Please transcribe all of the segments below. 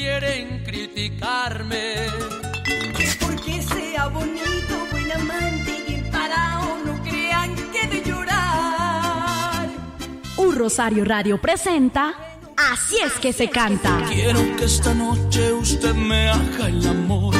quieren criticarme. Que porque sea bonito, buen amante y parado, no crean que de llorar. Un Rosario Radio presenta Así es que se canta. Quiero que esta noche usted me haga el amor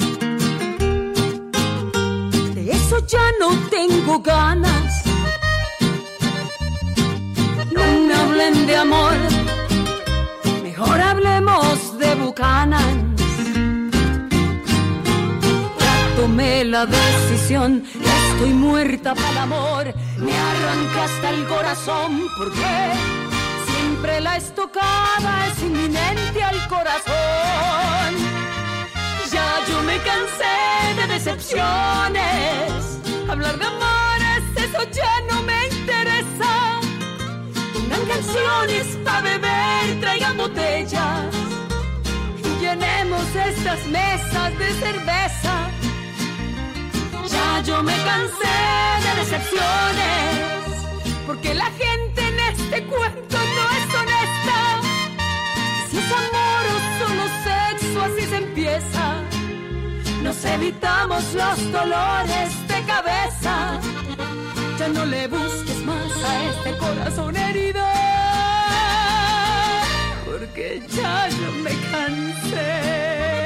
ya no tengo ganas. No me hablen de amor, mejor hablemos de Buchanan. Ya tomé la decisión, estoy muerta para el amor, me arranca hasta el corazón porque siempre la estocada decepciones. Hablar de amores, eso ya no me interesa. Pongan canciones para beber, traigan botellas. Y llenemos estas mesas de cerveza. Ya yo me cansé de decepciones. Porque la gente en este cuento evitamos los dolores de cabeza. Ya no le busques más a este corazón herido, porque ya no me cansé.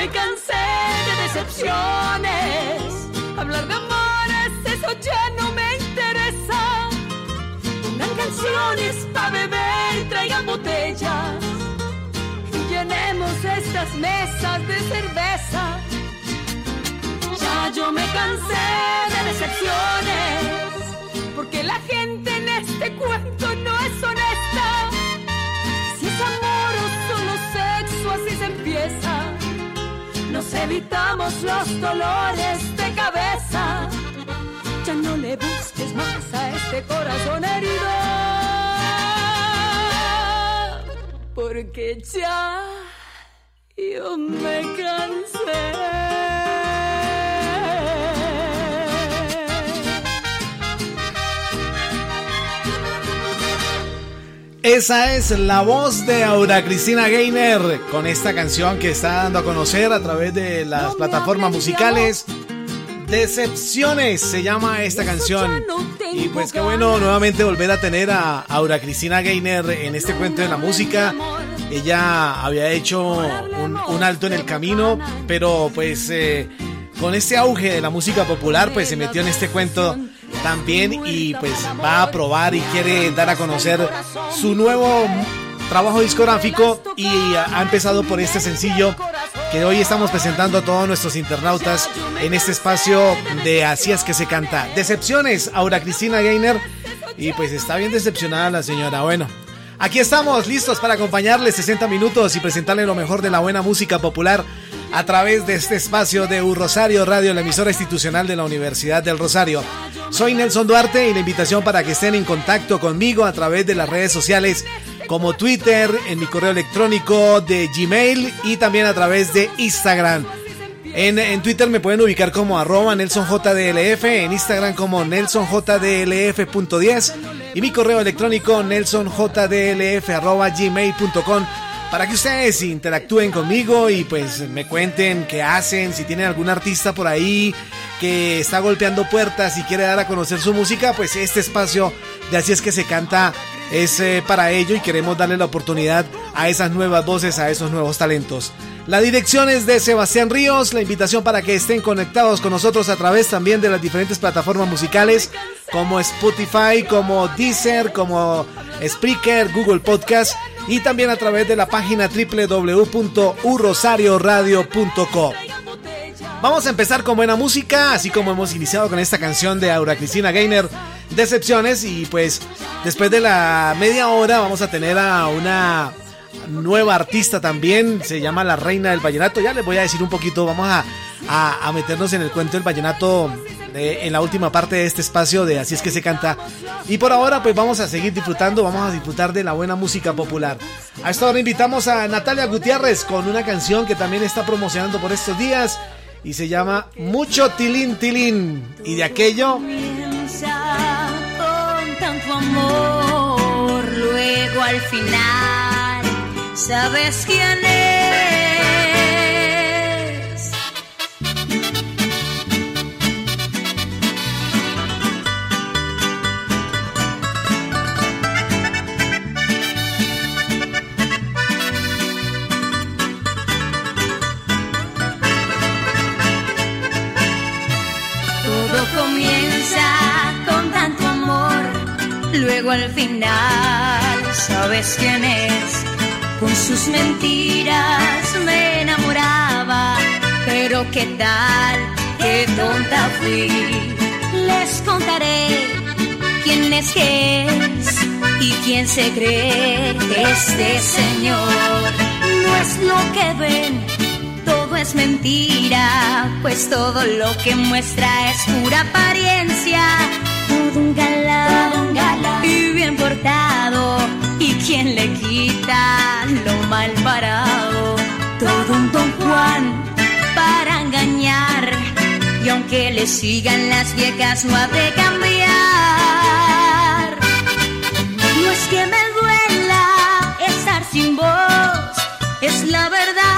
Me cansé de decepciones. Hablar de amores, eso ya no me interesa. Pongan canciones para beber, traigan botellas. Y llenemos estas mesas de cerveza. Ya yo me cansé de decepciones. Porque la gente en este cuento no es honesta. Evitamos los dolores de cabeza. Ya no le busques más a este corazón herido, porque ya yo me cansé. Esa es la voz de Aura Cristina Gainer con esta canción que está dando a conocer a través de las plataformas musicales. Decepciones se llama esta canción. Y pues qué bueno nuevamente volver a tener a Aura Cristina Gainer en este cuento de la música. Ella había hecho un, alto en el camino, pero pues eh, con este auge de la música popular pues se metió en este cuento también y pues va a probar y quiere dar a conocer su nuevo trabajo discográfico y ha empezado por este sencillo que hoy estamos presentando a todos nuestros internautas en este espacio de Así es que se canta. Decepciones, Aura Cristina Gainer. Y pues está bien decepcionada la señora. Bueno, aquí estamos listos para acompañarle 60 minutos y presentarle lo mejor de la buena música popular a través de este espacio de U Rosario Radio, la emisora institucional de la Universidad del Rosario. Soy Nelson Duarte y la invitación para que estén en contacto conmigo a través de las redes sociales como Twitter, en mi correo electrónico de Gmail y también a través de Instagram. En, Twitter me pueden ubicar como arroba NelsonJDLF, en Instagram como NelsonJDLF.10 y mi correo electrónico nelsonjdlf.gmail.com para que ustedes interactúen conmigo y pues me cuenten qué hacen, si tienen algún artista por ahí que está golpeando puertas y quiere dar a conocer su música, pues este espacio de Así es que se canta es eh, para ello y queremos darle la oportunidad a esas nuevas voces, a esos nuevos talentos. La dirección es de Sebastián Ríos, la invitación para que estén conectados con nosotros a través también de las diferentes plataformas musicales como Spotify, como Deezer, como Spreaker, Google Podcast y también a través de la página www.urrosarioradio.com. Vamos a empezar con buena música, así como hemos iniciado con esta canción de Aura Cristina Gainer, Decepciones, y pues después de la media hora vamos a tener a una nueva artista también, se llama la Reina del Vallenato. Ya les voy a decir un poquito, vamos a, a, meternos en el cuento del vallenato en la última parte de este espacio de Así es que se canta. Y por ahora pues vamos a seguir disfrutando, vamos a disfrutar de la buena música popular. A esta hora invitamos a Natalia Gutiérrez con una canción que también está promocionando por estos días y se llama Mucho Tilín Tilín. Y de aquello... con tanto amor, luego al final sabes quién es. Al final sabes quién es con sus mentiras me enamoraba, pero qué tal, qué tonta fui. Les contaré quién es que es y quién se cree este señor. No es lo que ven, todo es mentira, pues todo lo que muestra es pura apariencia. Todo un galán, todo un galán. y bien portado. Y quién le quita lo mal parado. Todo un don Juan. Para engañar. Y aunque le sigan las viejas no ha de cambiar. No es que me duela estar sin voz, es la verdad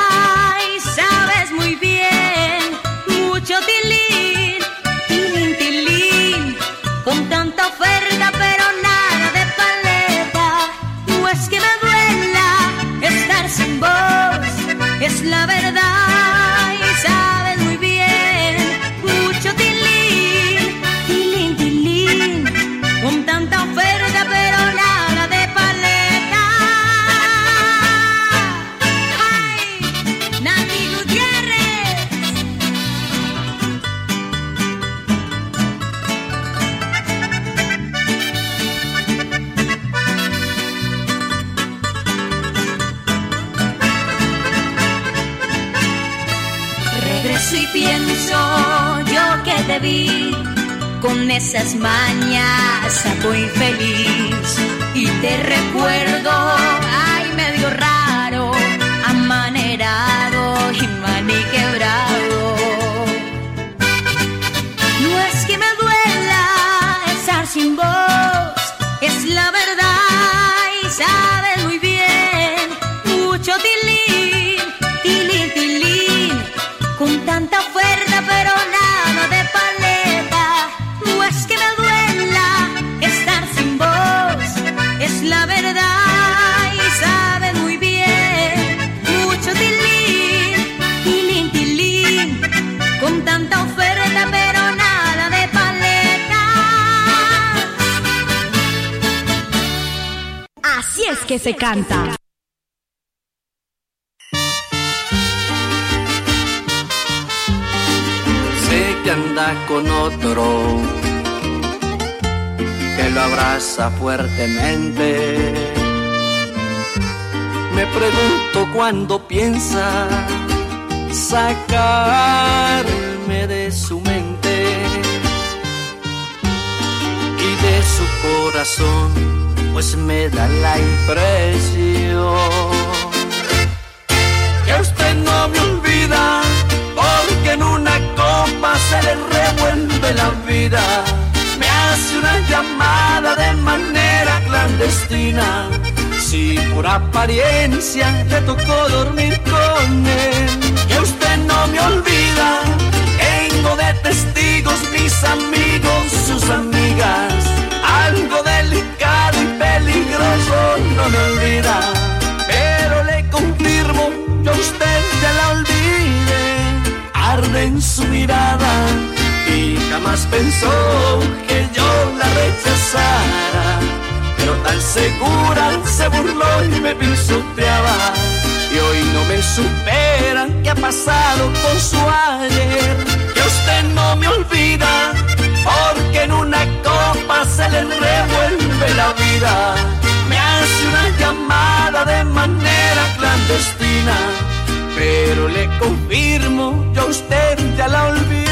sacarme de su mente y de su corazón, pues me da la impresión que usted no me olvida, porque en una copa se le revuelve la vida. Me hace una llamada de manera clandestina. Si por apariencia le tocó dormir con él, no me olvida. Tengo de testigos mis amigos, sus amigas. Algo delicado y peligroso no me olvida. Pero le confirmo, yo usted ya la olvide. Arde en su mirada y jamás pensó que yo la rechazara. Pero tan segura se burló y me pisoteaba. Y hoy no me superan qué ha pasado con su ayer. Que usted no me olvida, porque en una copa se le revuelve la vida. Me hace una llamada de manera clandestina. Pero le confirmo, yo usted ya la olvidé.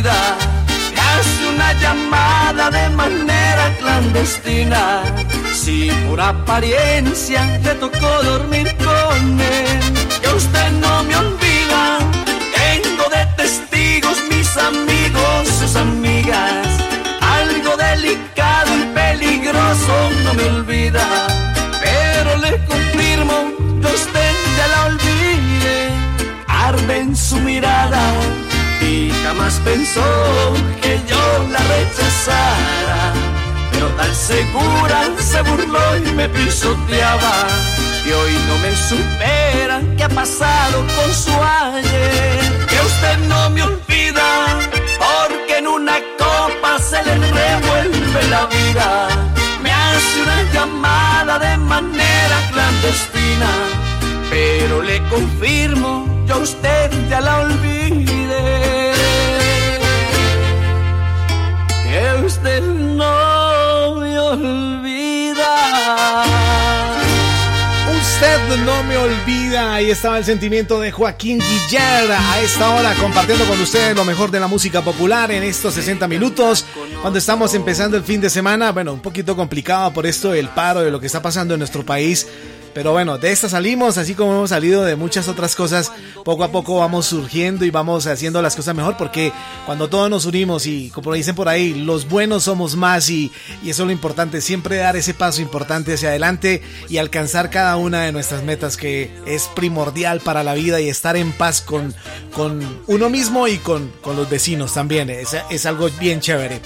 Me hace una llamada de manera clandestina. Si por apariencia le tocó dormir con él, que usted no me olvida. Pensó que yo la rechazara. Pero tan segura se burló y me pisoteaba. Y hoy no me supera qué ha pasado con su ayer. Que usted no me olvida, porque en una copa se le revuelve la vida. Me hace una llamada de manera clandestina. Pero le confirmo, yo a usted ya la olvidé. Que usted no me olvida. Usted no me olvida. Ahí estaba el sentimiento de Joaquín Guillar. A esta hora compartiendo con ustedes lo mejor de la música popular en estos 60 minutos. Cuando estamos empezando el fin de semana. Bueno, un poquito complicado por esto del paro, de lo que está pasando en nuestro país. Pero bueno, de esta salimos, así como hemos salido de muchas otras cosas, poco a poco vamos surgiendo y vamos haciendo las cosas mejor, porque cuando todos nos unimos y como dicen por ahí, los buenos somos más y, y eso es lo importante, siempre dar ese paso importante hacia adelante y alcanzar cada una de nuestras metas que es primordial para la vida y estar en paz con, con uno mismo y con, con los vecinos también, es, es algo bien chévere.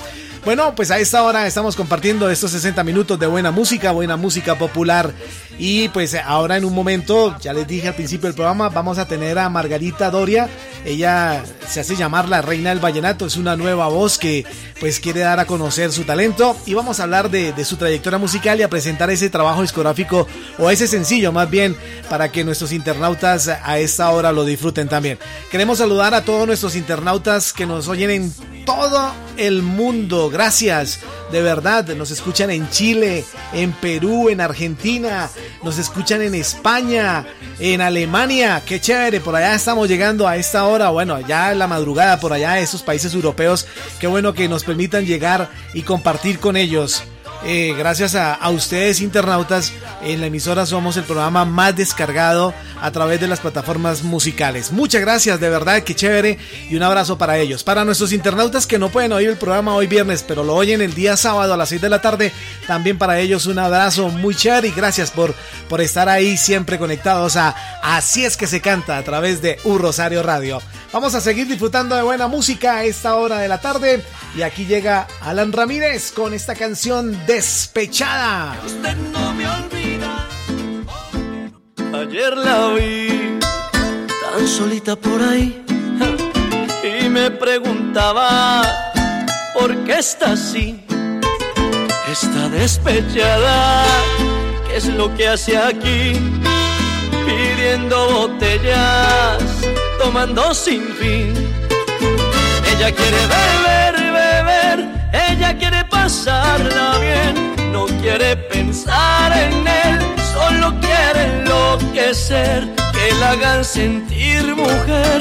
Bueno, pues a esta hora estamos compartiendo estos 60 minutos de buena música, buena música popular. Y pues ahora en un momento, ya les dije al principio del programa, vamos a tener a Margarita Doria. Ella se hace llamar la reina del vallenato, es una nueva voz que pues quiere dar a conocer su talento. Y vamos a hablar de, su trayectoria musical y a presentar ese trabajo discográfico o ese sencillo más bien para que nuestros internautas a esta hora lo disfruten también. Queremos saludar a todos nuestros internautas que nos oyen en todo el mundo. Gracias, de verdad. Nos escuchan en Chile, en Perú, en Argentina, nos escuchan en España, en Alemania. Qué chévere, por allá estamos llegando a esta hora. Bueno, ya la madrugada, por allá, esos países europeos. Qué bueno que nos permitan llegar y compartir con ellos. Eh, gracias a, ustedes internautas, en la emisora somos el programa más descargado a través de las plataformas musicales. Muchas gracias, de verdad, que chévere y un abrazo para ellos. Para nuestros internautas que no pueden oír el programa hoy viernes, pero lo oyen el día sábado a las 6 de la tarde, también para ellos un abrazo muy chévere y gracias por, por estar ahí siempre conectados a Así es que se canta a través de Un Rosario Radio. Vamos a seguir disfrutando de buena música a esta hora de la tarde y aquí llega Alan Ramírez con esta canción Despechada. Usted no me olvida. Ayer la vi tan solita por ahí y me preguntaba por qué está así. Está despechada, ¿qué es lo que hace aquí? Pidiendo botellas, tomando sin fin. Ella quiere beber, beber, ella quiere pasarla bien, no quiere pensar en él solo quiere enloquecer, que la hagan sentir mujer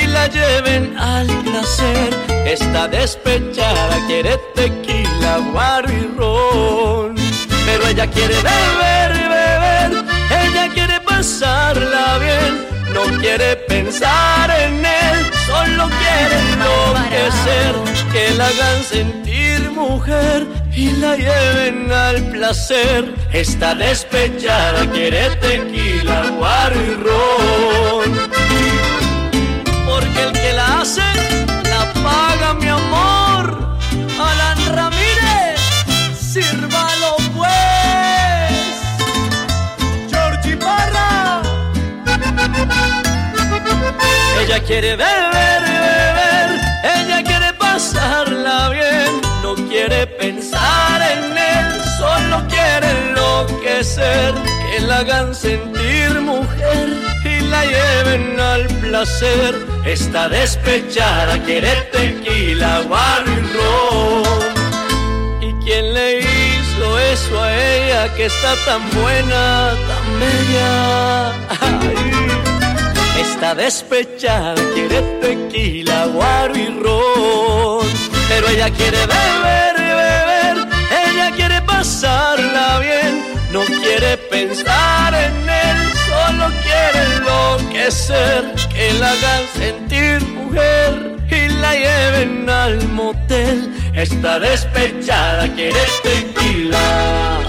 y la lleven al placer. Está despechada, quiere tequila, guaro y ron, pero ella quiere beber, beber, ella quiere pasarla bien, no quiere pensar en él, solo quiere enloquecer, que la hagan sentir mujer y la lleven al placer. Está despechada, quiere tequila, guaro y ron. Hagan sentir mujer y la lleven al placer. Está despechada, quiere tequila, guaro y. ¿Y quién le hizo eso a ella que está tan buena, tan bella? Ay. Está despechada, quiere tequila, guaro y ron. Pero ella quiere beber, beber, ella quiere pasarla bien. No quiere pensar en él, solo quiere enloquecer. Que la hagan sentir mujer y la lleven al motel. Está despechada, quiere tequila,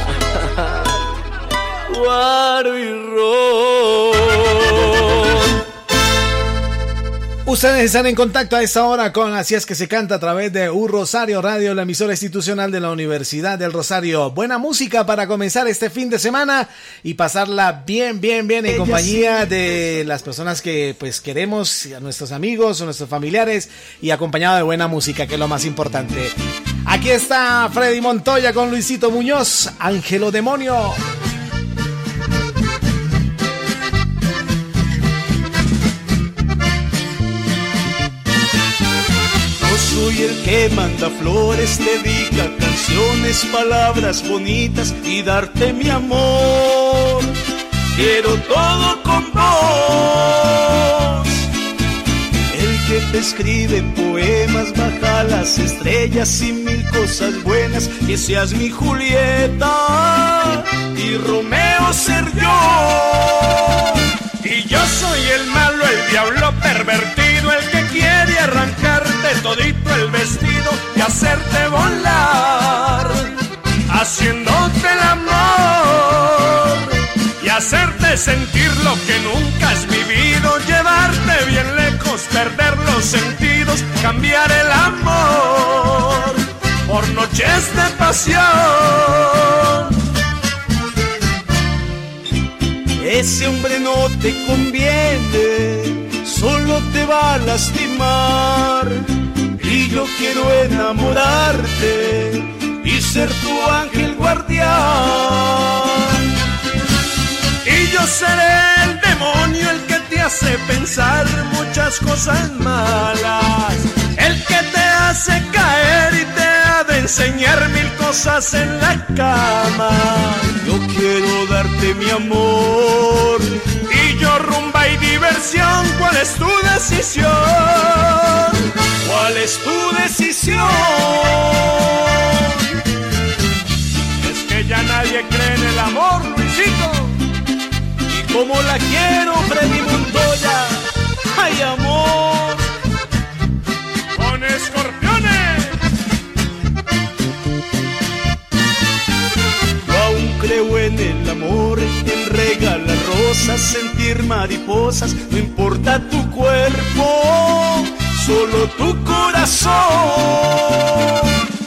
guaro y. Ustedes están en contacto a esta hora con Así es que se canta a través de U Rosario Radio, la emisora institucional de la Universidad del Rosario. Buena música para comenzar este fin de semana y pasarla bien, bien, bien en compañía de las personas que pues queremos, a nuestros amigos, a nuestros familiares y acompañado de buena música, que es lo más importante. Aquí está Freddy Montoya con Luisito Muñoz, Ángelo Demonio. Soy el que manda flores, dedica canciones, palabras bonitas y darte mi amor. Quiero todo con vos. El que te escribe poemas, baja las estrellas y mil cosas buenas, que seas mi Julieta y Romeo ser yo. Y yo soy el malo, el diablo pervertido, el que quiere todito el vestido y hacerte volar, haciéndote el amor y hacerte sentir lo que nunca has vivido, llevarte bien lejos, perder los sentidos, cambiar el amor por noches de pasión. Ese hombre no te conviene, solo te va a lastimar. Yo quiero enamorarte y ser tu ángel guardián. Y yo seré el demonio, el que te hace pensar muchas cosas malas. El que te hace caer y te ha de enseñar mil cosas en la cama. Yo quiero darte mi amor. Y yo rumba y diversión, ¿cuál es tu decisión? ¿Cuál es tu decisión? Es que ya nadie cree en el amor, Luisito. Y como la quiero, Freddy Montoya. ¡Ay, amor! Con escorpiones. Yo aún creo en el amor, en regalar rosas, sentir mariposas, no importa tu cuerpo, solo tu corazón.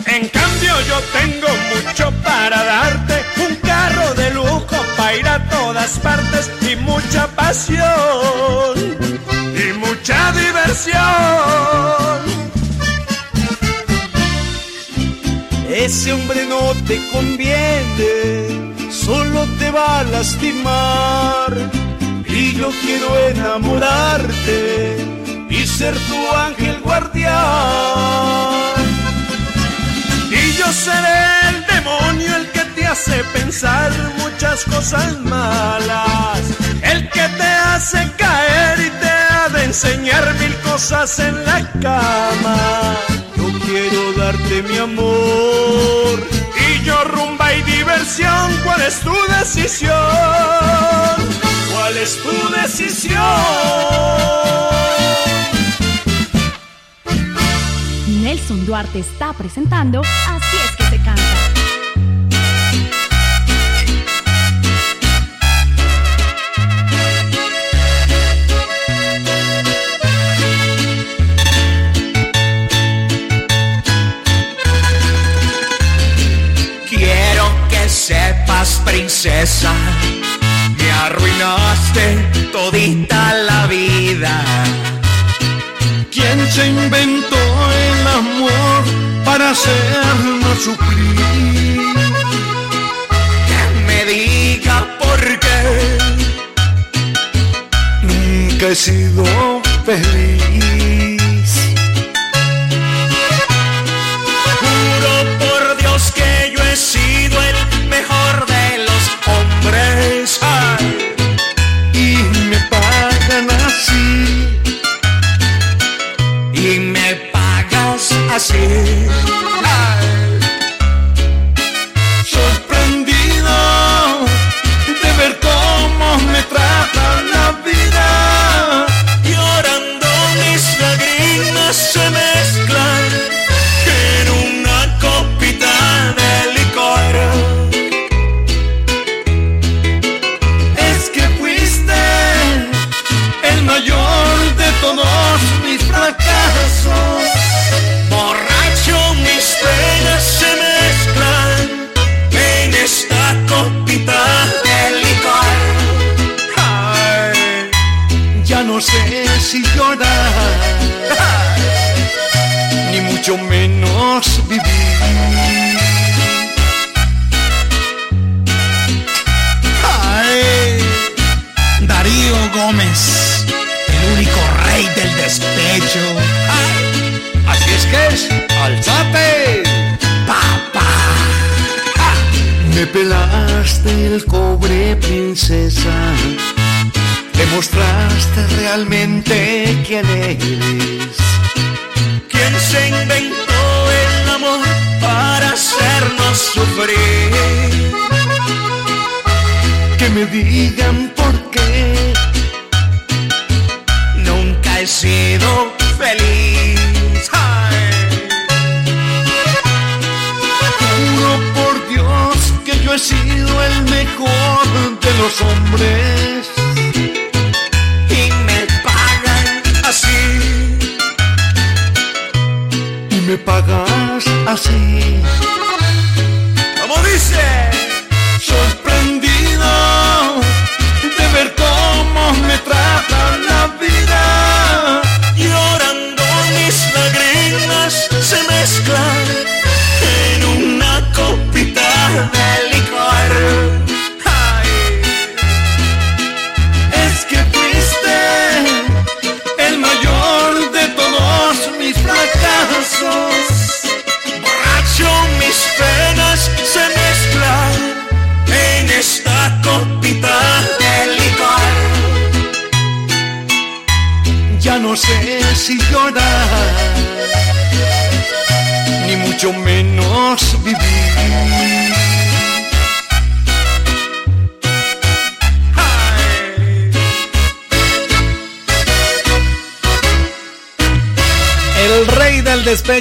En cambio yo tengo mucho para darte, un carro de lujo para ir a todas partes y mucha pasión y mucha diversión. Ese hombre no te conviene, solo te va a lastimar. Y yo quiero enamorarte ser tu ángel guardián. Y yo seré el demonio, el que te hace pensar muchas cosas malas. El que te hace caer y te ha de enseñar mil cosas en la cama. Yo quiero darte mi amor y yo rumba y diversión. ¿Cuál es tu decisión? ¿Cuál es tu decisión? Nelson Duarte está presentando Así es que se canta. Quiero que sepas, princesa, me arruinaste todita la vida. ¿Quién se inventó amor para hacernos sufrir? Que me diga por qué Nunca he sido feliz.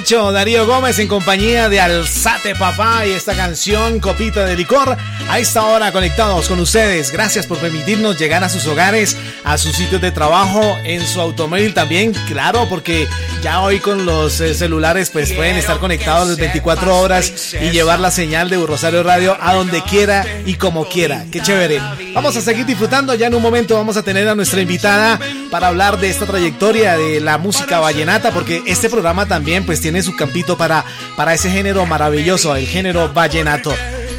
Darío Gómez, en compañía de Alzate Papá y esta canción, Copita de Licor. A esta hora conectados con ustedes. Gracias por permitirnos llegar a sus hogares, a sus sitios de trabajo, en su automóvil también, claro, porque ya hoy con los eh, celulares pues pueden estar conectados las 24 horas y llevar la señal de Rosario Radio a donde quiera y como quiera. Qué chévere. Vamos a seguir disfrutando. Ya en un momento vamos a tener a nuestra invitada para hablar de esta trayectoria de la música vallenata, porque este programa también pues tiene su campito para, para ese género maravilloso, el género vallenato.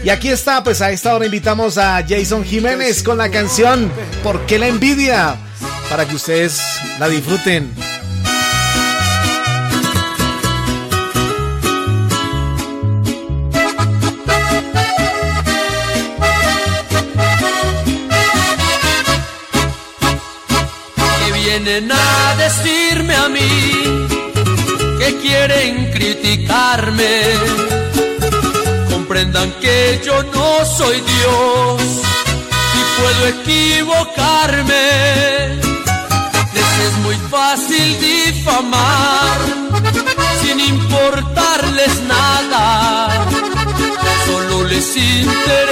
Y aquí está, pues a esta hora invitamos a Jason Jiménez con la canción ¿Por qué la envidia? Para que ustedes la disfruten. Que vienen a decirme a mí que quieren criticarme que yo no soy Dios y puedo equivocarme. Les es muy fácil difamar sin importarles nada. Solo les interesa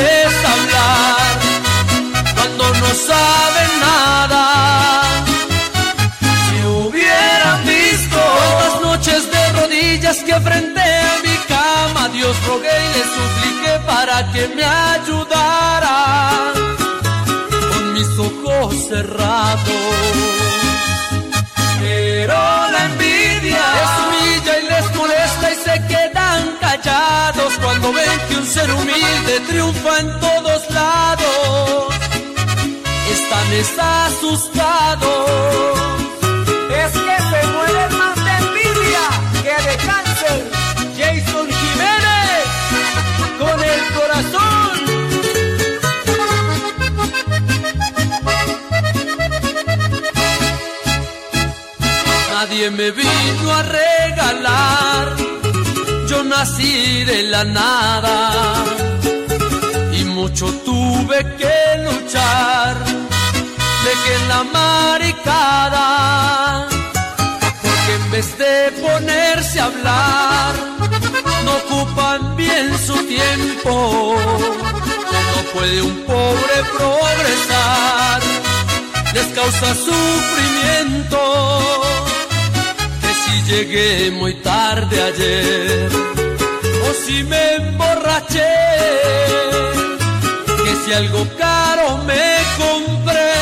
rogué y le supliqué para que me ayudara con mis ojos cerrados. Pero la envidia les humilla y les molesta y se quedan callados cuando ven que un ser humilde triunfa en todos lados. Están asustados. Nadie me vino a regalar, yo nací de la nada y mucho tuve que luchar, de que la maricada, porque en vez de ponerse a hablar, no ocupan bien su tiempo, no puede un pobre progresar, les causa sufrimiento si llegué muy tarde ayer o si me emborraché, que si algo caro me compré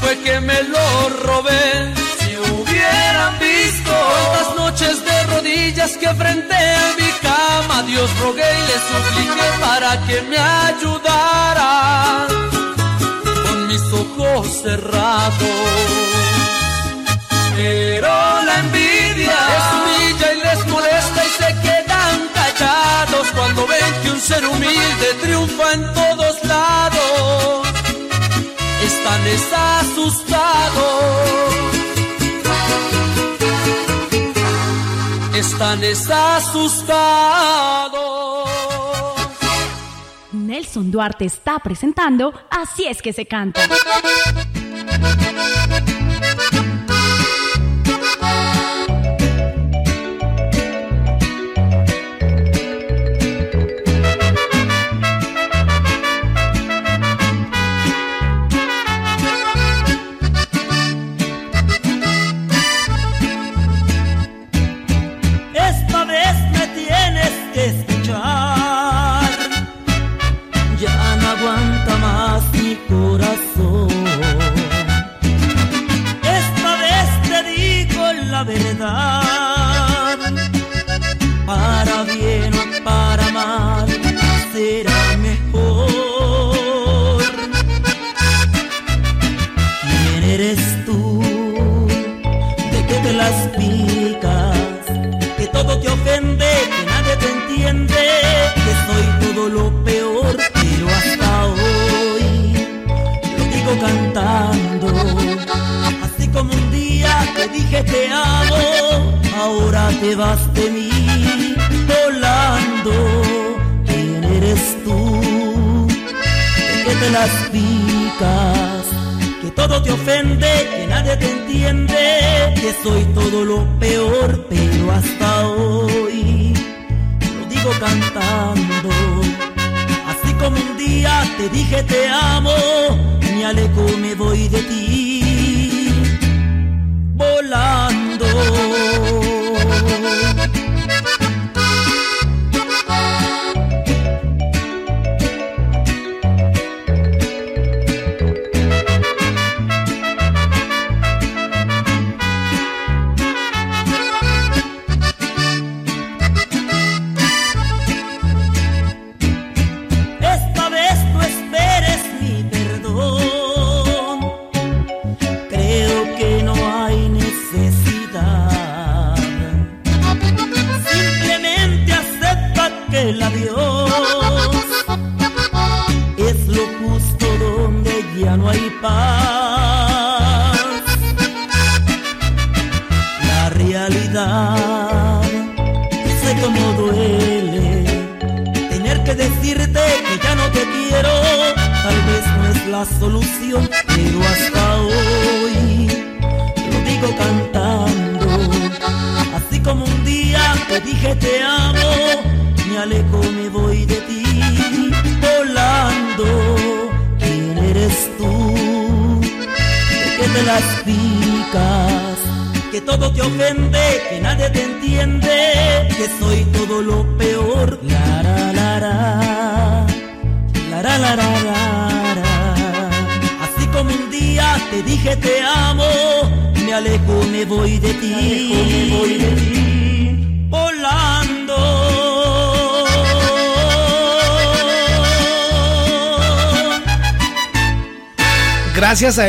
fue que me lo robé. Si hubieran visto las noches de rodillas que frente a mi cama Dios rogué y le supliqué para que me ayudara con mis ojos cerrados pero la envidia les humilla y les molesta y se quedan callados cuando ven que un ser humilde triunfa en todos lados. Están asustados. Están asustados. Nelson Duarte está presentando Así es que se canta. Ahora te vas de mí volando. ¿Quién eres tú? ¿De qué te las picas? que todo te ofende, que nadie te entiende, que soy todo lo peor, pero hasta hoy lo digo cantando. Así como un día te dije te amo, me alejo, me voy de ti,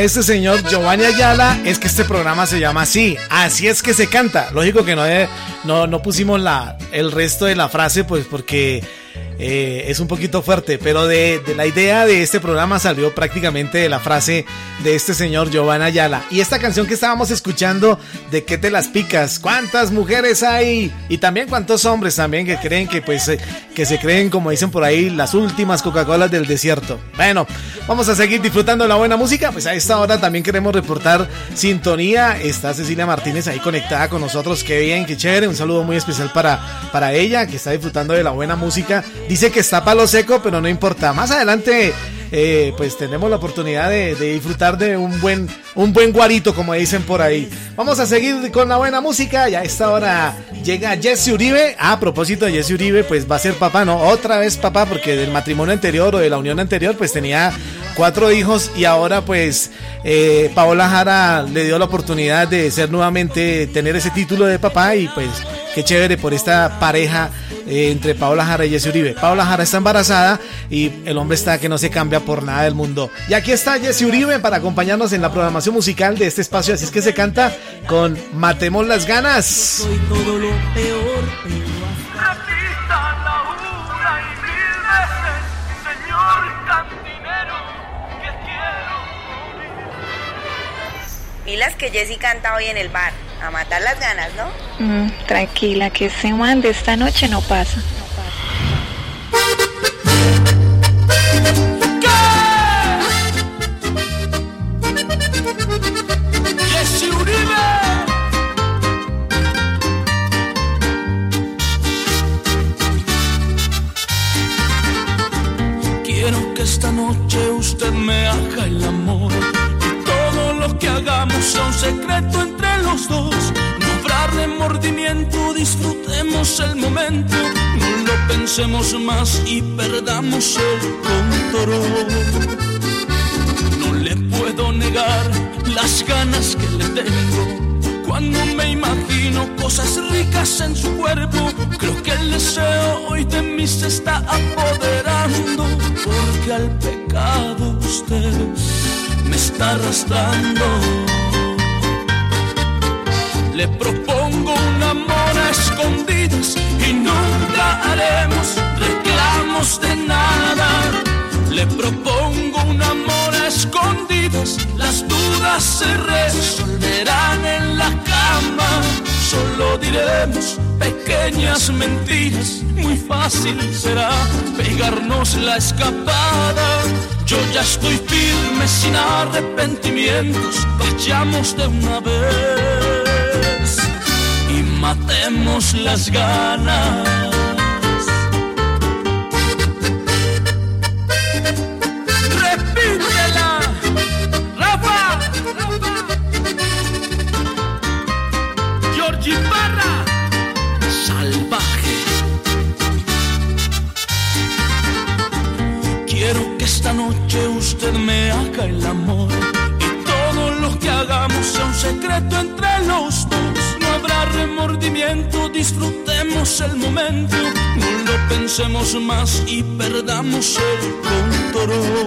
este señor Giovanni Ayala es que este programa se llama así. Así es que se canta. Lógico que no, no, no pusimos la, el resto de la frase, pues porque eh, es un poquito fuerte, pero de, la idea de este programa salió prácticamente de la frase de este señor Giovanna Ayala. Y esta canción que estábamos escuchando, ¿de qué te las picas? ¿Cuántas mujeres hay? Y también cuántos hombres también que creen que pues eh, que se creen, como dicen por ahí, las últimas Coca-Colas del desierto. Bueno, vamos a seguir disfrutando de la buena música. Pues a esta hora también queremos reportar sintonía. Está Cecilia Martínez ahí conectada con nosotros. Qué bien, qué chévere. Un saludo muy especial para, para ella que está disfrutando de la buena música. Dice que está palo seco, pero no importa. Más adelante, eh, pues tenemos la oportunidad de, disfrutar de un buen, un buen guarito, como dicen por ahí. Vamos a seguir con la buena música. Y a esta hora llega Jesse Uribe. Ah, a propósito de Jesse Uribe, pues va a ser papá, ¿no? Otra vez papá, porque del matrimonio anterior o de la unión anterior, pues tenía cuatro hijos y ahora pues eh, Paola Jara le dio la oportunidad de ser nuevamente, tener ese título de papá y pues qué chévere por esta pareja eh, entre Paola Jara y Jesse Uribe. Paola Jara está embarazada y el hombre está que no se cambia por nada del mundo. Y aquí está Jesse Uribe para acompañarnos en la programación musical de este espacio, así es que se canta con Matemos las ganas. Soy todo lo peor, Y las que Jessy canta hoy en el bar. A matar las ganas, ¿no? Mm, tranquila, que ese man de esta noche no pasa. Quiero que esta noche usted me haga el amor que hagamos sea un secreto entre los dos. No habrá remordimiento, disfrutemos el momento, no lo pensemos más y perdamos el control. No le puedo negar las ganas que le tengo. Cuando me imagino cosas ricas en su cuerpo, creo que el deseo hoy de mí se está apoderando, porque al pecado usted me está arrastrando. Le propongo un amor a escondidas y nunca haremos reclamos de nada. Le propongo un amor a escondidas, las dudas se resolverán en la cama. Solo diremos pequeñas mentiras, muy fácil será pegarnos la escapada. Yo ya estoy firme sin arrepentimientos, vayamos de una vez y matemos las ganas. Usted me haga el amor y todo lo que hagamos sea un secreto entre los dos. No habrá remordimiento, disfrutemos el momento, no lo pensemos más y perdamos el control.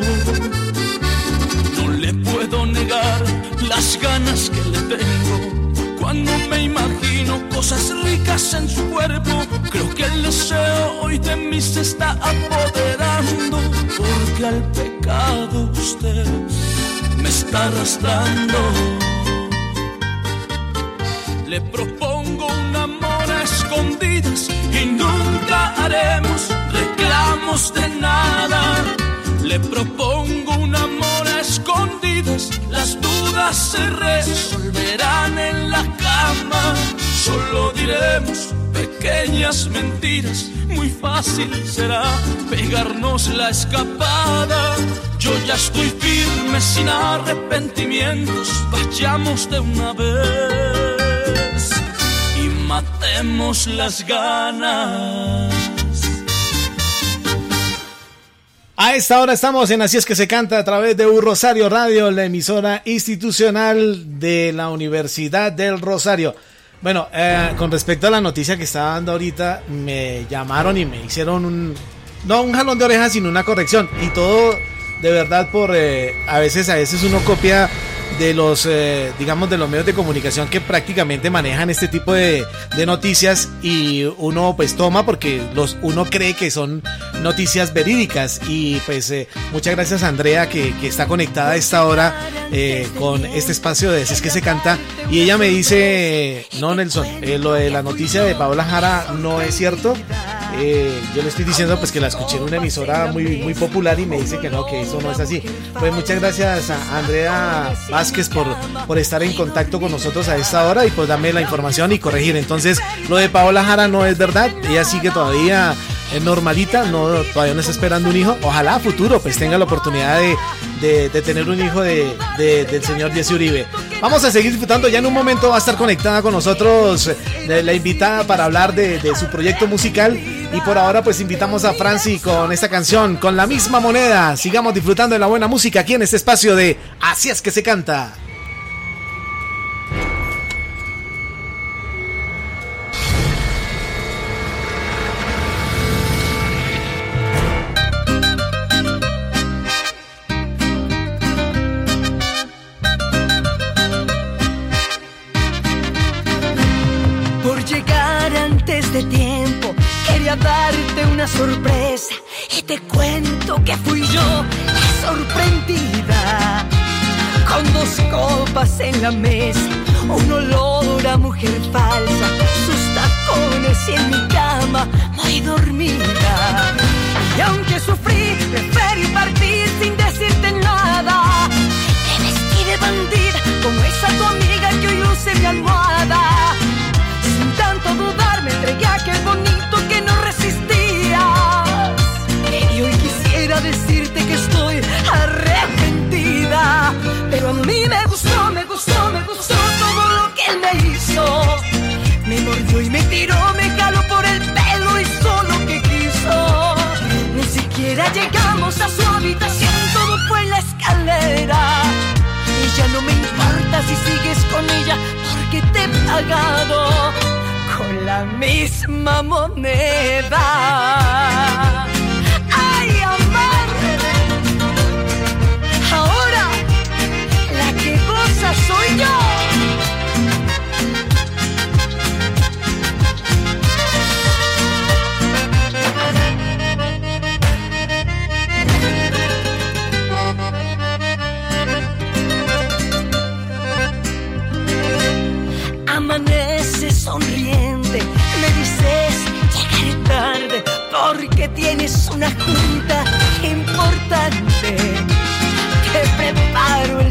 No le puedo negar las ganas que le tengo. Cuando me imagino cosas ricas en su cuerpo, Creo que el deseo hoy de mí se está apoderando, porque al pecado usted me está arrastrando. Le propongo un amor a escondidas y nunca haremos reclamos de nada. Le propongo un amor a escondidas, las dudas se resolverán en la cama. Solo diremos pequeñas mentiras, muy fácil será pegarnos la escapada. Yo ya estoy firme sin arrepentimientos, vayamos de una vez y matemos las ganas. A esta hora estamos en Así es que se canta a través de Un Rosario Radio, la emisora institucional de la Universidad del Rosario. Bueno, eh, con respecto a la noticia que estaba dando ahorita, me llamaron y me hicieron un, no un jalón de orejas, sino una corrección. Y todo de verdad por, eh, a veces, a veces uno copia de los, eh, digamos, de los medios de comunicación que prácticamente manejan este tipo de, de, noticias y uno pues toma porque los, uno cree que son noticias verídicas y pues eh, muchas gracias a Andrea que, que, está conectada a esta hora eh, con este espacio de Es que se canta y ella me dice, no Nelson, lo de la noticia de Paola Jara no es cierto. yo le estoy diciendo pues que la escuché en una emisora muy, muy popular y me dice que no, que eso no es así. Pues muchas gracias a Andrea Vázquez por, por estar en contacto con nosotros a esta hora y pues darme la información y corregir. Entonces, lo de Paola Jara no es verdad. Ella sigue todavía es normalita, no, todavía no está esperando un hijo. Ojalá a futuro pues tenga la oportunidad de, de, tener un hijo de, del señor Jesse Uribe. Vamos a seguir disfrutando, ya en un momento va a estar conectada con nosotros la invitada para hablar de, su proyecto musical. Y por ahora pues invitamos a Franci con esta canción, con la misma moneda. Sigamos disfrutando de la buena música aquí en este espacio de Así es que se canta. Sorpresa y te cuento que fui yo la sorprendida con dos copas en la mesa, un olor a mujer falsa, sus tacones y en mi cama muy dormida. Y aunque sufrí, preferí partir sin decirte nada. Te vestí de bandida como esa tu amiga que hoy luce mi almohada tanto dudar me entregué a aquel bonito a mí me gustó, me gustó, me gustó todo lo que él me hizo. Me mordió y me tiró, me jaló por el pelo y solo que quiso. Ni siquiera llegamos a su habitación, todo fue en la escalera. Y ya no me importa si sigues con ella porque te he pagado con la misma moneda.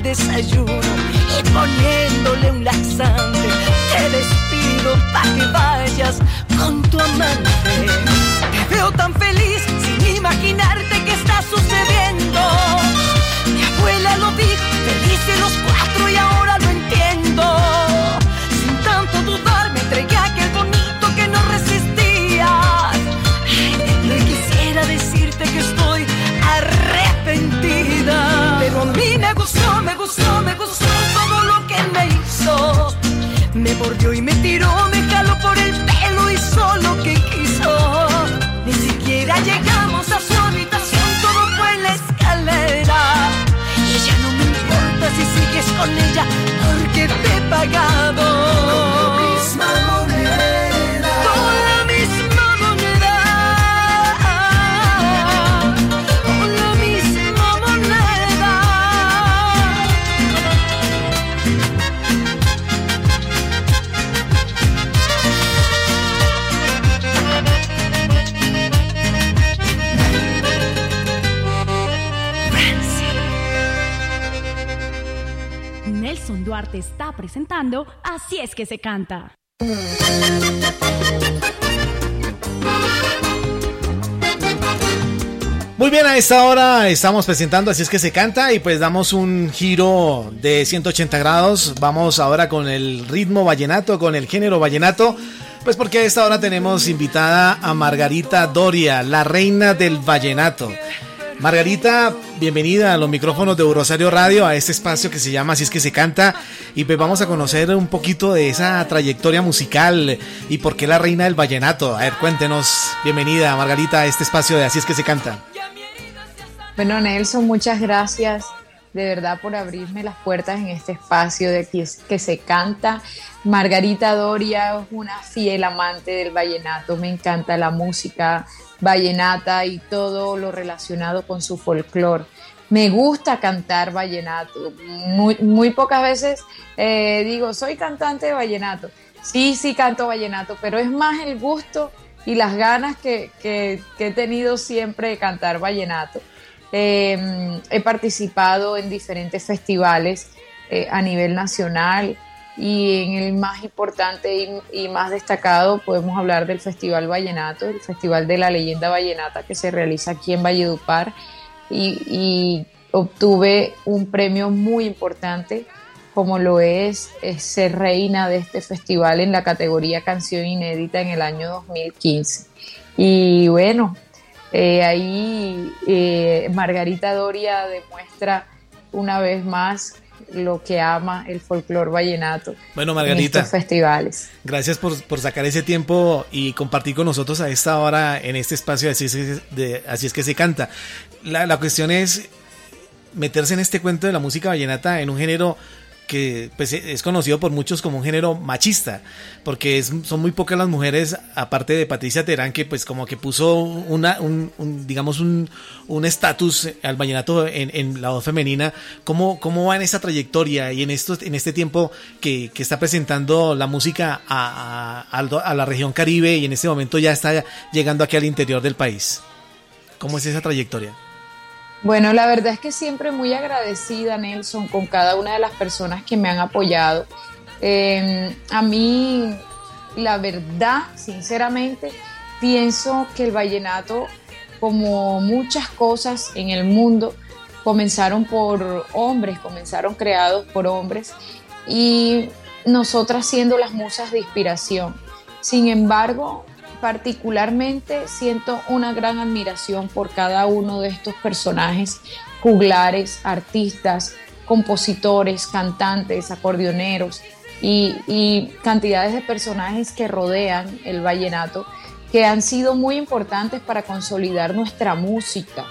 Desayuno y poniéndole un laxante te despido para que vayas con tu amante. Porque Anuar te está presentando Así es que se canta. Muy bien, a esta hora estamos presentando Así es que se canta y pues damos un giro de 180 grados. Vamos ahora con el ritmo vallenato, con el género vallenato. Pues porque a esta hora tenemos invitada a Margarita Doria, la reina del vallenato. Margarita, bienvenida a los micrófonos de Rosario Radio, a este espacio que se llama Así es que se canta. Y pues vamos a conocer un poquito de esa trayectoria musical y por qué la reina del vallenato. A ver, cuéntenos, bienvenida Margarita a este espacio de Así es que se canta. Bueno, Nelson, muchas gracias de verdad por abrirme las puertas en este espacio de aquí que se canta. Margarita Doria es una fiel amante del vallenato, me encanta la música vallenata y todo lo relacionado con su folclore. Me gusta cantar vallenato. Muy, pocas veces eh, digo, soy cantante de vallenato. Sí, sí canto vallenato, pero es más el gusto y las ganas que, que he tenido siempre de cantar vallenato. Em, he participado en diferentes festivales eh, a nivel nacional y en el más importante y, más destacado podemos hablar del Festival Vallenato, el Festival de la Leyenda Vallenata que se realiza aquí en Valledupar y, y obtuve un premio muy importante como lo es, ser reina de este festival en la categoría canción inédita en el año 2015. Y bueno, eh, ahí eh, Margarita Doria demuestra una vez más lo que ama el folclor vallenato. Bueno, Margarita. En estos festivales. Gracias por, por, sacar ese tiempo y compartir con nosotros a esta hora en este espacio, así es, de, así es que se canta. La, la cuestión es meterse en este cuento de la música vallenata en un género que pues, es conocido por muchos como un género machista, porque son muy pocas las mujeres, aparte de Patricia Terán, que pues como que puso una, un, digamos un estatus al vallenato en, la voz femenina. ¿Cómo, ¿Cómo va en esa trayectoria y en, esto, en este tiempo que, está presentando la música a, a la región caribe y en este momento ya está llegando aquí al interior del país? ¿Cómo es esa trayectoria? Bueno, la verdad es que siempre muy agradecida, Nelson, con cada una de las personas que me han apoyado. Em, a mí, la verdad, sinceramente, pienso que el vallenato, como muchas cosas en el mundo, comenzaron por hombres, comenzaron creados por hombres y nosotras siendo las musas de inspiración. Sin embargo, particularmente siento una gran admiración por cada uno de estos personajes juglares, artistas, compositores, cantantes, acordeoneros y, cantidades de personajes que rodean el vallenato que han sido muy importantes para consolidar nuestra música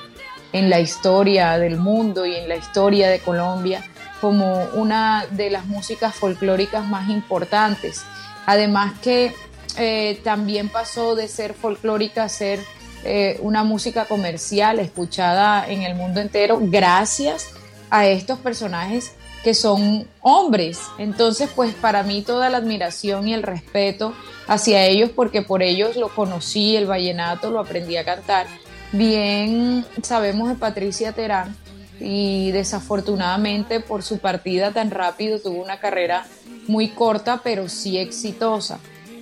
en la historia del mundo y en la historia de Colombia como una de las músicas folclóricas más importantes. Además que eh, también pasó de ser folclórica a ser eh, una música comercial escuchada en el mundo entero gracias a estos personajes que son hombres. Entonces, pues para mí toda la admiración y el respeto hacia ellos, porque por ellos lo conocí, el vallenato, lo aprendí a cantar. Bien sabemos de Patricia Terán y desafortunadamente por su partida tan rápido tuvo una carrera muy corta, pero sí exitosa.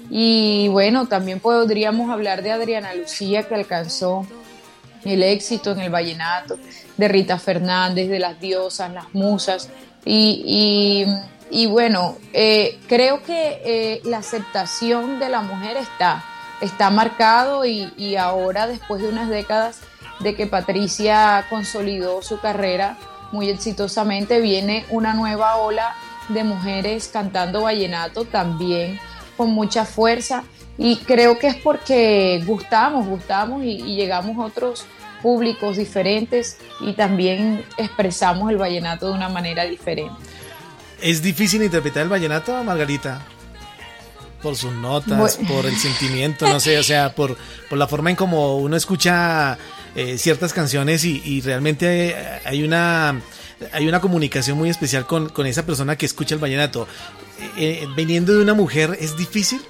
Y bueno, también podríamos hablar de Adriana Lucía que alcanzó el éxito en el vallenato, de Rita Fernández, de las diosas, las musas. Y, bueno, eh, creo que eh, la aceptación de la mujer está, está marcado y, y ahora después de unas décadas de que Patricia consolidó su carrera muy exitosamente, viene una nueva ola de mujeres cantando vallenato también con mucha fuerza y creo que es porque gustamos, gustamos y, llegamos a otros públicos diferentes y también expresamos el vallenato de una manera diferente. ¿Es difícil interpretar el vallenato, Margarita? Por sus notas, por el sentimiento, no sé, o sea, por, por la forma en como uno escucha eh, ciertas canciones y, realmente hay una hay una comunicación muy especial con, con, esa persona que escucha el vallenato. Eh, viniendo de una mujer es difícil?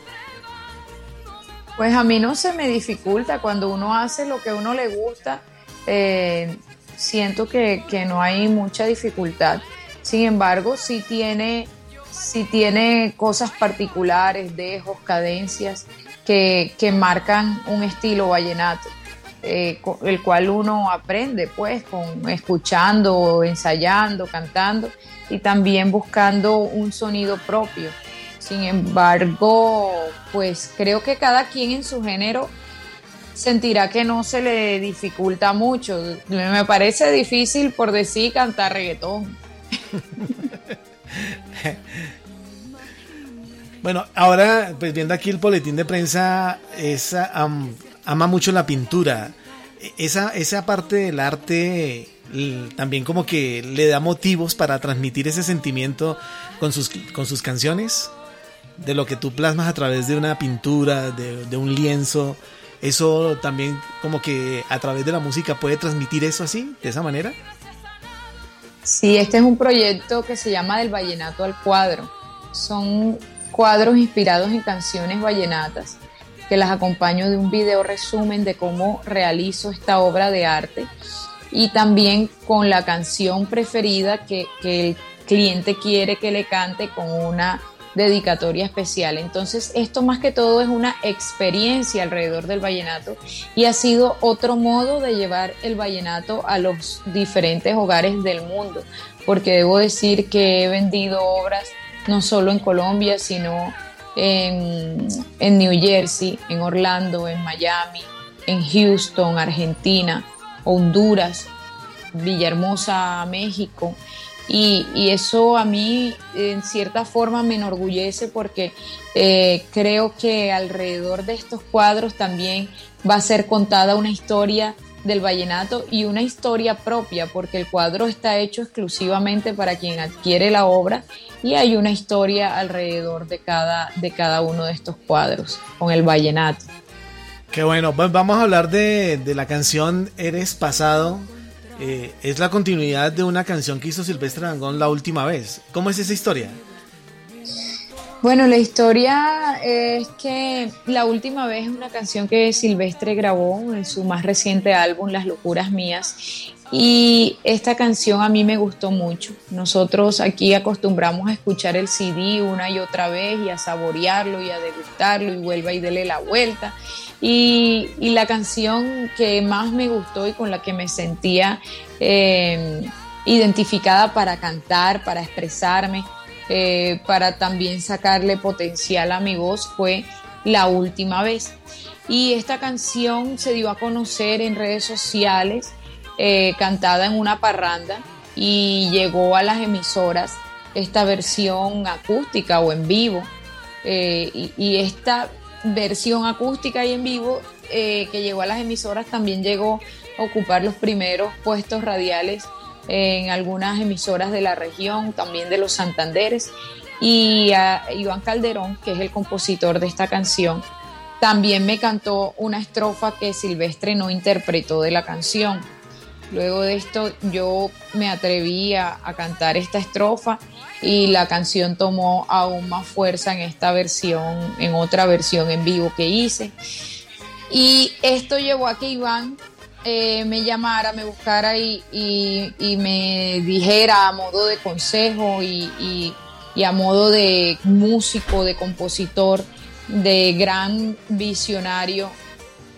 Pues a mí no se me dificulta cuando uno hace lo que uno le gusta. Eh, siento que, no hay mucha dificultad. Sin embargo, sí tiene si tiene cosas particulares, dejos, cadencias que, que marcan un estilo vallenato. Eh, el cual uno aprende pues con escuchando, ensayando, cantando y también buscando un sonido propio. Sin embargo, pues creo que cada quien en su género sentirá que no se le dificulta mucho. Me parece difícil por decir cantar reggaetón. bueno, ahora pues viendo aquí el boletín de prensa, esa ama mucho la pintura. Esa, esa parte del arte también como que le da motivos para transmitir ese sentimiento con sus, con sus canciones, de lo que tú plasmas a través de una pintura, de, un lienzo. Eso también como que a través de la música puede transmitir eso así, de esa manera. Sí, este es un proyecto que se llama Del Vallenato al Cuadro. Son cuadros inspirados en canciones vallenatas que las acompaño de un video resumen de cómo realizo esta obra de arte y también con la canción preferida que, el cliente quiere que le cante con una dedicatoria especial. Entonces, esto más que todo es una experiencia alrededor del vallenato y ha sido otro modo de llevar el vallenato a los diferentes hogares del mundo, porque debo decir que he vendido obras no solo en Colombia, sino en, New Jersey, en Orlando, en Miami, en Houston, Argentina, Honduras, Villahermosa, México. Y, eso a mí en cierta forma me enorgullece porque eh, creo que alrededor de estos cuadros también va a ser contada una historia del vallenato y una historia propia porque el cuadro está hecho exclusivamente para quien adquiere la obra y hay una historia alrededor de cada, de cada uno de estos cuadros con el vallenato. Qué bueno, vamos a hablar de, la canción Eres Pasado. Eh, es la continuidad de una canción que hizo Silvestre Dangón la última vez. ¿Cómo es esa historia? Bueno, la historia es que la última vez es una canción que Silvestre grabó en su más reciente álbum, Las Locuras Mías, y esta canción a mí me gustó mucho. Nosotros aquí acostumbramos a escuchar el CD una y otra vez y a saborearlo y a degustarlo y vuelva y dele la vuelta. Y, la canción que más me gustó y con la que me sentía eh, identificada para cantar, para expresarme, eh, para también sacarle potencial a mi voz fue La Última vez. Y esta canción se dio a conocer en redes sociales eh, cantada en una parranda y llegó a las emisoras esta versión acústica o en vivo. Eh, y, esta versión acústica y en vivo eh, que llegó a las emisoras también llegó a ocupar los primeros puestos radiales en algunas emisoras de la región, también de los Santanderes. Y a Iván Calderón, que es el compositor de esta canción, también me cantó una estrofa que Silvestre no interpretó de la canción. Luego de esto yo me atreví a, cantar esta estrofa y la canción tomó aún más fuerza en esta versión, en otra versión en vivo que hice. Y esto llevó a que Iván eh, me llamara, me buscara y, me dijera a modo de consejo y, a modo de músico, de compositor, de gran visionario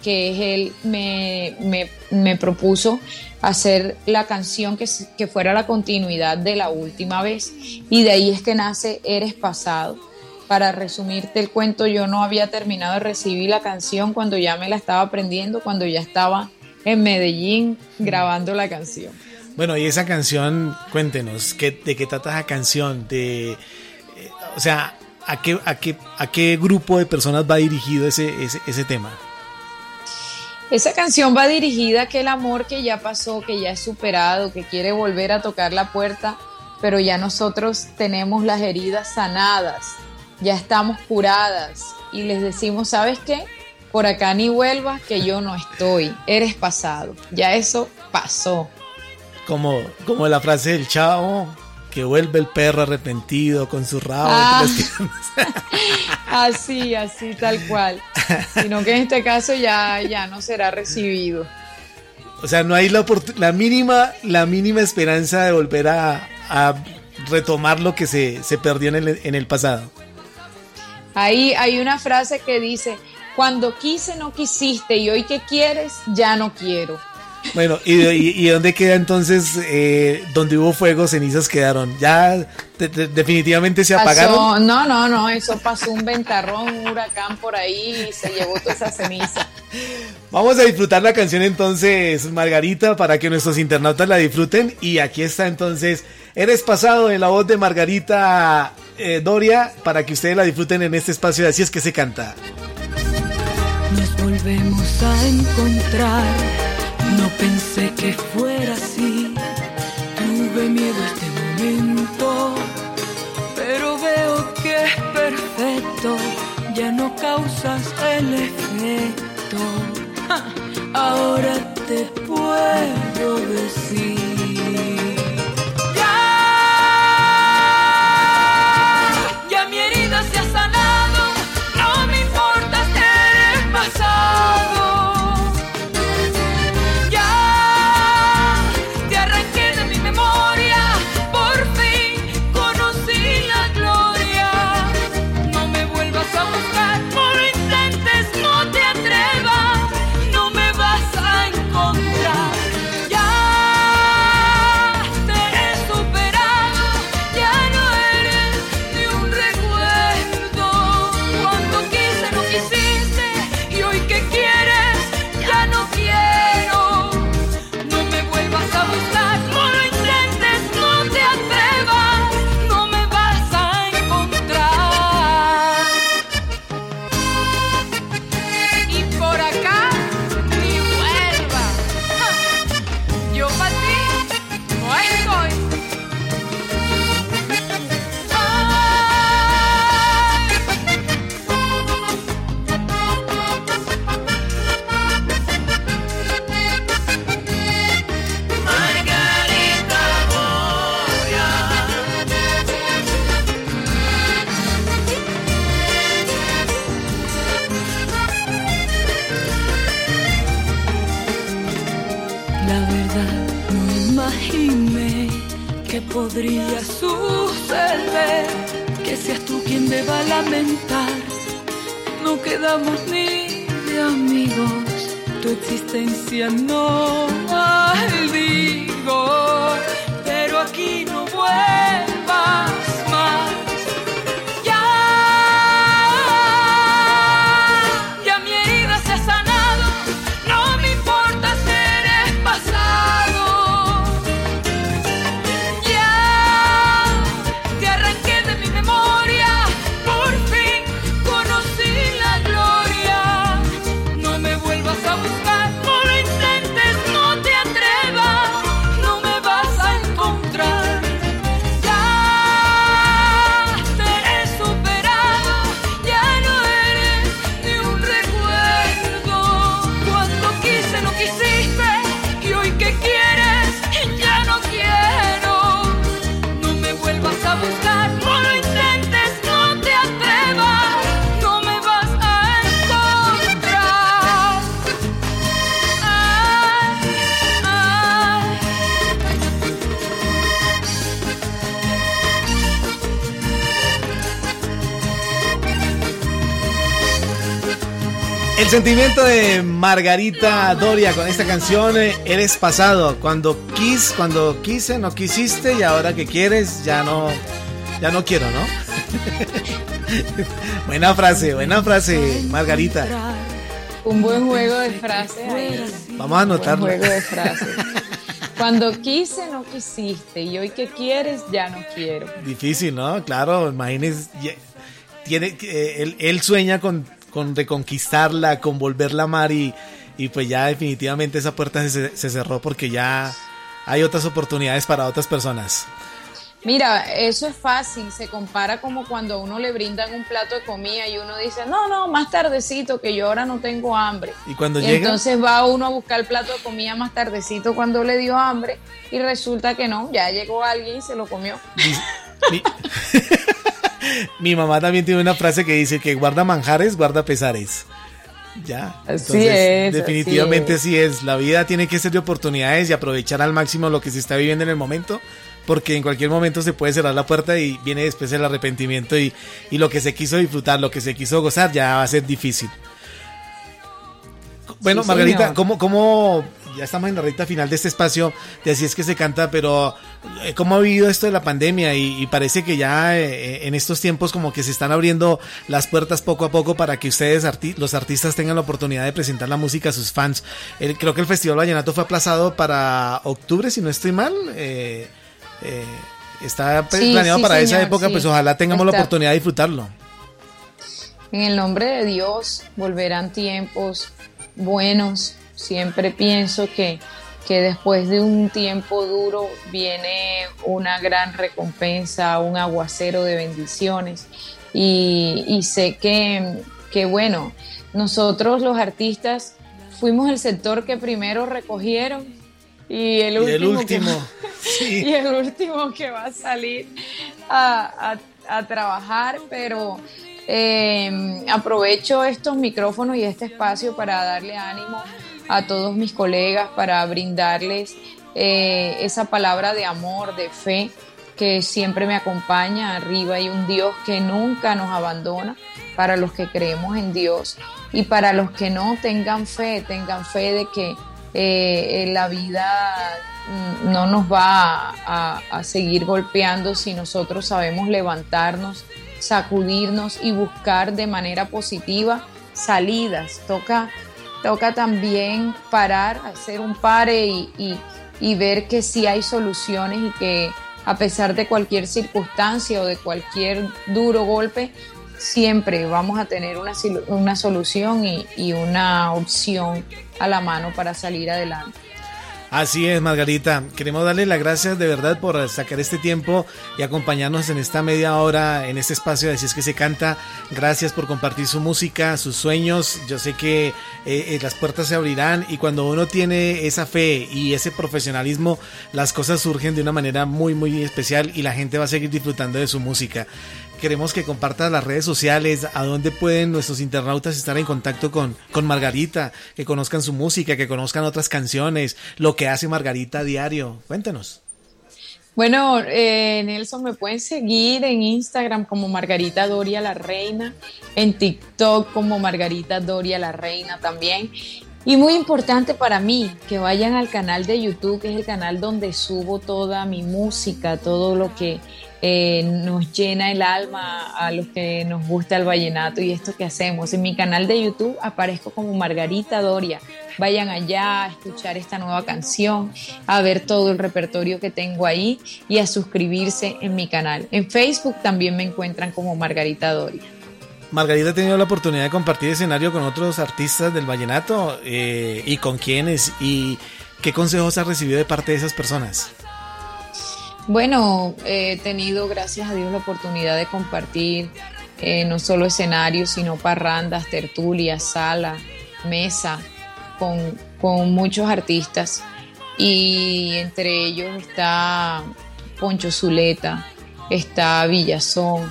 que es él, me, me propuso hacer la canción que, que, fuera la continuidad de la última vez. Y de ahí es que nace Eres Pasado. Para resumirte el cuento, yo no había terminado de recibir la canción cuando ya me la estaba aprendiendo, cuando ya estaba en Medellín grabando la canción. Bueno, y esa canción, cuéntenos, ¿qué, ¿de qué trata esa canción? De, eh, o sea, ¿a qué, a, qué, ¿a qué grupo de personas va dirigido ese, ese, ese tema? Esa canción va dirigida a aquel amor que ya pasó, que ya es superado, que quiere volver a tocar la puerta, pero ya nosotros tenemos las heridas sanadas, ya estamos curadas y les decimos, ¿sabes qué? Por acá ni vuelvas, que yo no estoy, eres pasado, ya eso pasó. Como, como la frase del chavo, que vuelve el perro arrepentido con su rabo. Ah. así, así, tal cual. Sino que en este caso ya, ya no será recibido. O sea, no hay la, la mínima, la mínima esperanza de volver a, retomar lo que se, se perdió en el, en el pasado. Ahí hay una frase que dice, cuando quise no quisiste y hoy que quieres ya no quiero. Bueno, ¿y, y, dónde queda entonces eh, donde hubo fuego, cenizas quedaron? ¿Ya definitivamente se apagaron? no, no, no, eso pasó un ventarrón, un huracán por ahí y se llevó toda esa ceniza. Vamos a disfrutar la canción entonces, Margarita, para que nuestros internautas la disfruten. Y aquí está entonces, Eres pasado en la voz de Margarita eh, Doria, para que ustedes la disfruten en este espacio de Así es que se canta. Nos volvemos a encontrar no pensé que fuera así, tuve miedo este momento, pero veo que es perfecto, ya no causas el efecto. Ahora te puedo decir. Existencia no digo, El sentimiento de Margarita Doria con esta canción eh, Eres pasado, cuando quis, cuando quise, no quisiste y ahora que quieres ya no ya no quiero, ¿no? buena frase, buena frase, Margarita. Un buen juego de frases Vamos a anotarlo. juego de frases. Cuando quise, no quisiste. Y hoy que quieres, ya no quiero. Difícil, ¿no? Claro, imagínese. Tiene, eh, él, él sueña con con reconquistarla, con volverla a amar y, pues ya definitivamente esa puerta se, cerró porque ya hay otras oportunidades para otras personas. Mira, eso es fácil, se compara como cuando a uno le brindan un plato de comida y uno dice, no, no, más tardecito, que yo ahora no tengo hambre. Y cuando llega... Entonces va uno a buscar el plato de comida más tardecito cuando le dio hambre y resulta que no, ya llegó alguien y se lo comió. Mi mamá también tiene una frase que dice que guarda manjares, guarda pesares. Ya. Entonces, definitivamente así es. La vida tiene que ser de oportunidades y aprovechar al máximo lo que se está viviendo en el momento porque en cualquier momento se puede cerrar la puerta y viene después el arrepentimiento y, y lo que se quiso disfrutar, lo que se quiso gozar, ya va a ser difícil. Bueno, Margarita, ¿cómo, ¿cómo, ya estamos en la recta final de este espacio, de así es que se canta, pero eh, ¿cómo ha vivido esto de la pandemia? Y, parece que ya eh, en estos tiempos como que se están abriendo las puertas poco a poco para que ustedes, los artistas, tengan la oportunidad de presentar la música a sus fans. creo que el Festival Vallenato fue aplazado para octubre, si no estoy mal. Eh, está planeado para esa época, pues ojalá tengamos la oportunidad de disfrutarlo. En el nombre de Dios volverán tiempos buenos. Siempre pienso que, que después de un tiempo duro viene una gran recompensa, un aguacero de bendiciones. Y, sé que, que, bueno, nosotros los artistas fuimos el sector que primero recogieron y el último, y el último, Que, va a salir a, a trabajar, pero eh, aprovecho estos micrófonos y este espacio para darle ánimo a todos mis colegas, para brindarles eh, esa palabra de amor, de fe que siempre me acompaña. Arriba hay un Dios que nunca nos abandona para los que creemos en Dios y para los que no tengan fe, tengan fe de que eh, la vida mm, no nos va a seguir golpeando si nosotros sabemos levantarnos sacudirnos y buscar de manera positiva salidas. Toca, toca también parar, hacer un pare y, ver que sí hay soluciones y que a pesar de cualquier circunstancia o de cualquier duro golpe, siempre vamos a tener una, una solución y una opción a la mano para salir adelante. Así es, Margarita. Queremos darle las gracias de verdad por sacar este tiempo y acompañarnos en esta media hora, en este espacio de Así es que se canta. Gracias por compartir su música, sus sueños. Yo sé que eh, eh, las puertas se abrirán y cuando uno tiene esa fe y ese profesionalismo, las cosas surgen de una manera muy, muy especial y la gente va a seguir disfrutando de su música. Queremos que compartas las redes sociales, a dónde pueden nuestros internautas estar en contacto con, con Margarita, que conozcan su música, que conozcan otras canciones, lo que hace Margarita a diario. Cuéntenos. Bueno, eh, Nelson, me pueden seguir en Instagram como Margarita Doria la Reina, en TikTok como Margarita Doria la Reina también. Y muy importante para mí que vayan al canal de YouTube, que es el canal donde subo toda mi música, todo lo que eh, nos llena el alma a los que nos gusta el vallenato y esto que hacemos. En mi canal de YouTube aparezco como Margarita Doria. Vayan allá a escuchar esta nueva canción, a ver todo el repertorio que tengo ahí y a suscribirse en mi canal. En Facebook también me encuentran como Margarita Doria. Margarita ha tenido la oportunidad de compartir escenario con otros artistas del vallenato eh, y con quiénes y qué consejos ha recibido de parte de esas personas. Bueno, he tenido, gracias a Dios, la oportunidad de compartir eh, no solo escenarios, sino parrandas, tertulias, sala, mesa, con, con muchos artistas. Y entre ellos está Poncho Zuleta, está Villazón,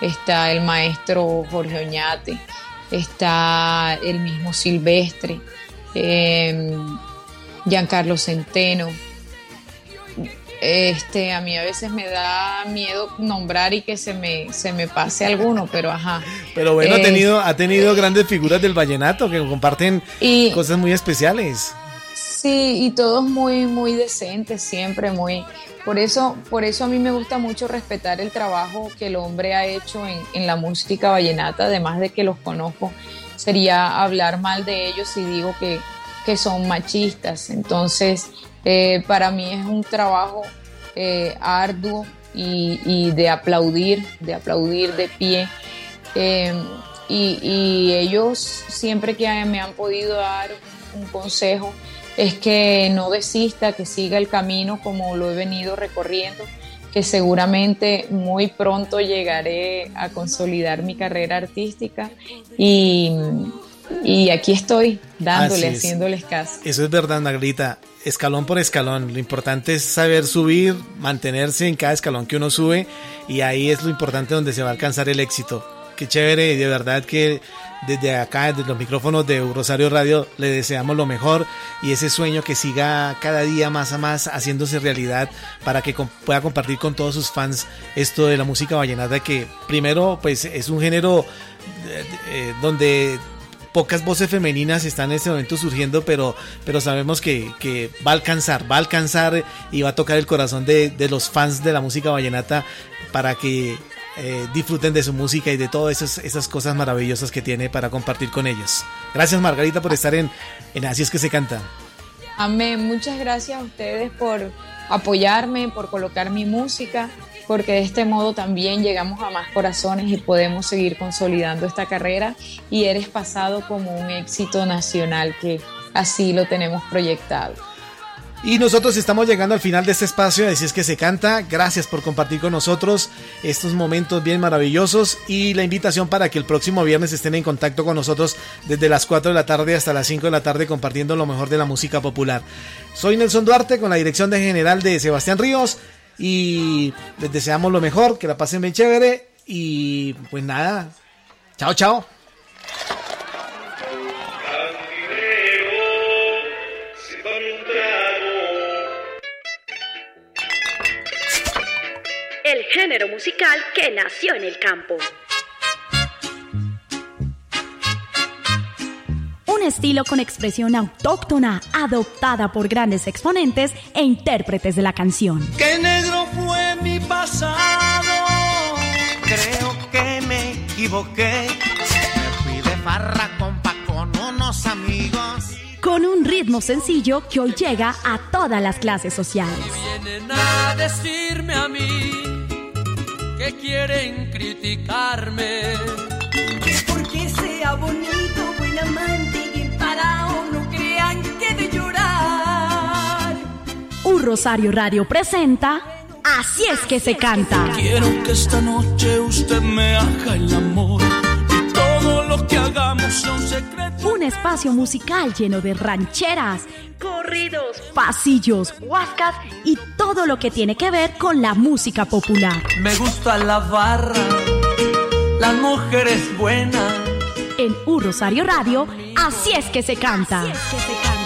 está el maestro Jorge Oñate, está el mismo Silvestre, eh, Giancarlo Centeno, este, a mí a veces me da miedo nombrar y que se me, se me pase alguno, pero ajá. Pero bueno, ha tenido, ha tenido grandes figuras del vallenato que comparten cosas muy especiales. Sí, y todos muy, muy decentes, siempre muy. Por eso, por eso a mí me gusta mucho respetar el trabajo que el hombre ha hecho en, en la música vallenata, además de que los conozco. Sería hablar mal de ellos si digo que, que son machistas. Entonces, eh, para mí es un trabajo eh, arduo y, de aplaudir, de aplaudir de pie. Eh, y, ellos siempre que me han podido dar un consejo es que no desista, que siga el camino como lo he venido recorriendo, que seguramente muy pronto llegaré a consolidar mi carrera artística y, y aquí estoy dándole, haciéndoles caso. Eso es verdad, Margarita escalón por escalón. Lo importante es saber subir, mantenerse en cada escalón que uno sube y ahí es lo importante donde se va a alcanzar el éxito. Qué chévere, de verdad que desde acá, desde los micrófonos de Rosario Radio, le deseamos lo mejor y ese sueño que siga cada día más a más haciéndose realidad para que pueda compartir con todos sus fans esto de la música vallenata que primero pues es un género eh, eh, donde pocas voces femeninas están en este momento surgiendo, pero, pero sabemos que, que, va a alcanzar, va a alcanzar y va a tocar el corazón de, de los fans de la música vallenata para que eh, disfruten de su música y de todas esas, esas, cosas maravillosas que tiene para compartir con ellos. Gracias Margarita por estar en, en Así es que se canta. Amén, muchas gracias a ustedes por apoyarme, por colocar mi música, porque de este modo también llegamos a más corazones y podemos seguir consolidando esta carrera y eres pasado como un éxito nacional que así lo tenemos proyectado. Y nosotros estamos llegando al final de este espacio, así es que se canta. Gracias por compartir con nosotros estos momentos bien maravillosos y la invitación para que el próximo viernes estén en contacto con nosotros desde las 4 de la tarde hasta las 5 de la tarde compartiendo lo mejor de la música popular. Soy Nelson Duarte con la dirección de general de Sebastián Ríos y les deseamos lo mejor, que la pasen bien chévere y pues nada, chao chao. el género musical que nació en el campo. Un estilo con expresión autóctona, adoptada por grandes exponentes e intérpretes de la canción. ¡Qué negro fue mi pasado! Creo que me equivoqué. Me fui de farra compa con unos amigos. Con un ritmo sencillo que hoy llega a todas las clases sociales. vienen a decirme a mí que quieren criticarme. Que porque sea bonito, Rosario Radio presenta Así es que se canta. Quiero que esta noche usted me haga el amor y todo lo que hagamos sea un secreto. Un espacio musical lleno de rancheras, corridos, pasillos, huascas y todo lo que tiene que ver con la música popular. Me gusta la barra, las mujeres buenas. En Un Rosario Radio, así es que se canta. Así es que se canta.